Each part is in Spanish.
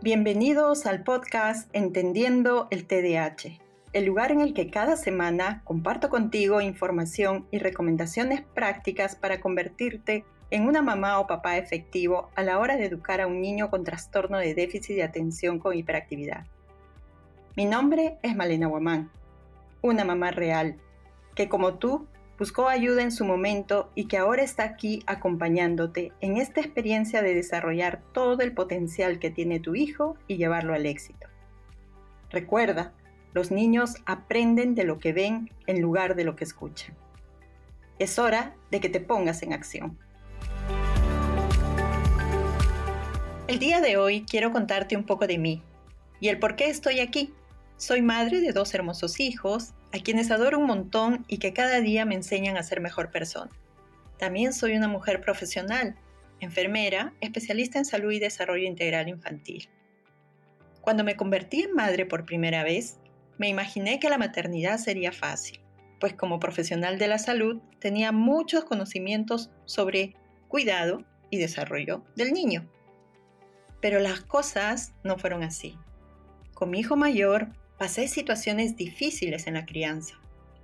Bienvenidos al podcast Entendiendo el TDAH, el lugar en el que cada semana comparto contigo información y recomendaciones prácticas para convertirte en una mamá o papá efectivo a la hora de educar a un niño con trastorno de déficit de atención con hiperactividad. Mi nombre es Malena Guamán, una mamá real, que como tú buscó ayuda en su momento y que ahora está aquí acompañándote en esta experiencia de desarrollar todo el potencial que tiene tu hijo y llevarlo al éxito. Recuerda, los niños aprenden de lo que ven en lugar de lo que escuchan. Es hora de que te pongas en acción. El día de hoy quiero contarte un poco de mí y el por qué estoy aquí. Soy madre de dos hermosos hijos, a quienes adoro un montón y que cada día me enseñan a ser mejor persona. También soy una mujer profesional, enfermera, especialista en salud y desarrollo integral infantil. Cuando me convertí en madre por primera vez, me imaginé que la maternidad sería fácil, pues como profesional de la salud tenía muchos conocimientos sobre cuidado y desarrollo del niño. Pero las cosas no fueron así. Con mi hijo mayor Pasé situaciones difíciles en la crianza.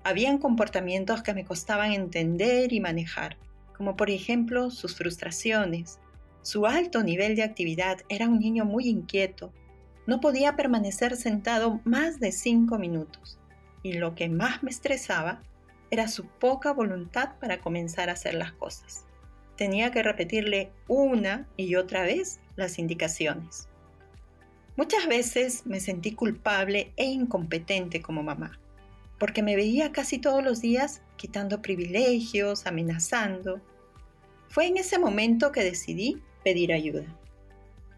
Habían comportamientos que me costaban entender y manejar, como por ejemplo sus frustraciones. Su alto nivel de actividad era un niño muy inquieto. No podía permanecer sentado más de cinco minutos. Y lo que más me estresaba era su poca voluntad para comenzar a hacer las cosas. Tenía que repetirle una y otra vez las indicaciones. Muchas veces me sentí culpable e incompetente como mamá, porque me veía casi todos los días quitando privilegios, amenazando. Fue en ese momento que decidí pedir ayuda.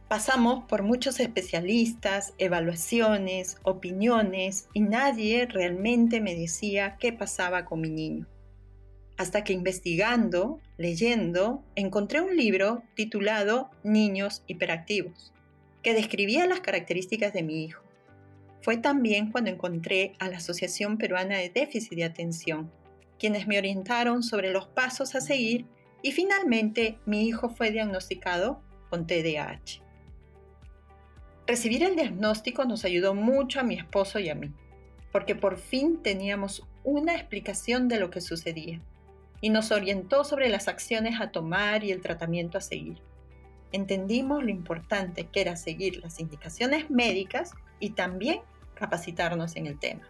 Pasamos por muchos especialistas, evaluaciones, opiniones y nadie realmente me decía qué pasaba con mi niño. Hasta que investigando, leyendo, encontré un libro titulado Niños Hiperactivos que describía las características de mi hijo. Fue también cuando encontré a la Asociación Peruana de Déficit de Atención, quienes me orientaron sobre los pasos a seguir y finalmente mi hijo fue diagnosticado con TDAH. Recibir el diagnóstico nos ayudó mucho a mi esposo y a mí, porque por fin teníamos una explicación de lo que sucedía y nos orientó sobre las acciones a tomar y el tratamiento a seguir entendimos lo importante que era seguir las indicaciones médicas y también capacitarnos en el tema.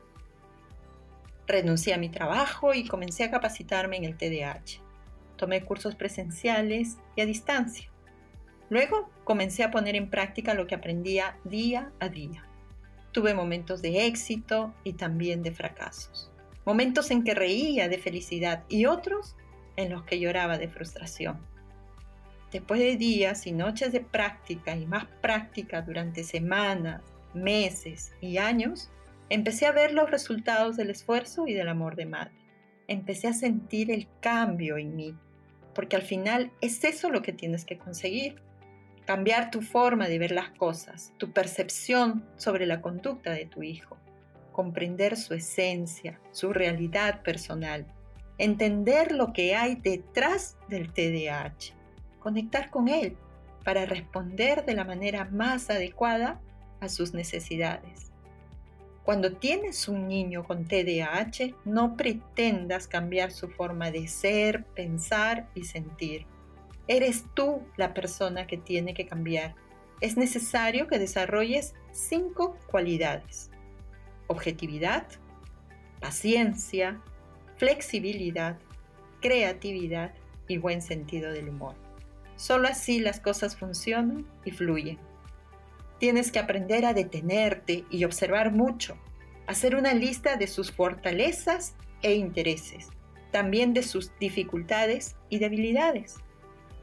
Renuncié a mi trabajo y comencé a capacitarme en el TDAH. Tomé cursos presenciales y a distancia. Luego comencé a poner en práctica lo que aprendía día a día. Tuve momentos de éxito y también de fracasos. Momentos en que reía de felicidad y otros en los que lloraba de frustración. Después de días y noches de práctica y más práctica durante semanas, meses y años, empecé a ver los resultados del esfuerzo y del amor de madre. Empecé a sentir el cambio en mí, porque al final es eso lo que tienes que conseguir. Cambiar tu forma de ver las cosas, tu percepción sobre la conducta de tu hijo, comprender su esencia, su realidad personal, entender lo que hay detrás del TDAH conectar con Él para responder de la manera más adecuada a sus necesidades. Cuando tienes un niño con TDAH, no pretendas cambiar su forma de ser, pensar y sentir. Eres tú la persona que tiene que cambiar. Es necesario que desarrolles cinco cualidades. Objetividad, paciencia, flexibilidad, creatividad y buen sentido del humor. Solo así las cosas funcionan y fluyen. Tienes que aprender a detenerte y observar mucho, hacer una lista de sus fortalezas e intereses, también de sus dificultades y debilidades.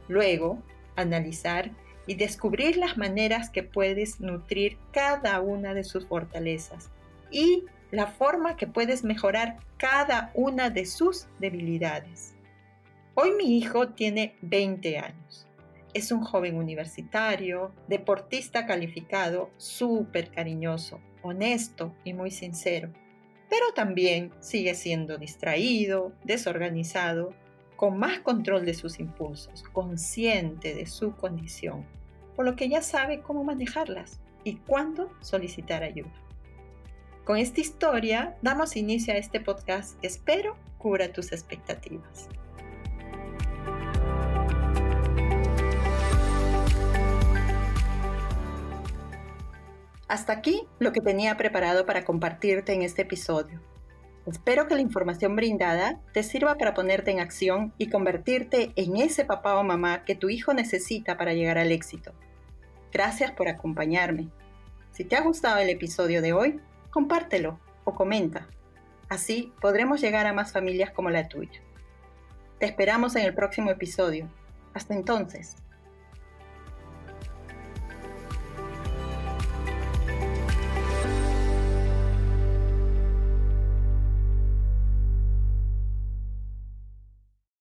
Luego, analizar y descubrir las maneras que puedes nutrir cada una de sus fortalezas y la forma que puedes mejorar cada una de sus debilidades. Hoy mi hijo tiene 20 años. Es un joven universitario, deportista calificado, súper cariñoso, honesto y muy sincero. Pero también sigue siendo distraído, desorganizado, con más control de sus impulsos, consciente de su condición, por lo que ya sabe cómo manejarlas. y cuándo solicitar ayuda. Con esta historia damos inicio a este podcast que espero cubra tus expectativas. Hasta aquí lo que tenía preparado para compartirte en este episodio. Espero que la información brindada te sirva para ponerte en acción y convertirte en ese papá o mamá que tu hijo necesita para llegar al éxito. Gracias por acompañarme. Si te ha gustado el episodio de hoy, compártelo o comenta. Así podremos llegar a más familias como la tuya. Te esperamos en el próximo episodio. Hasta entonces.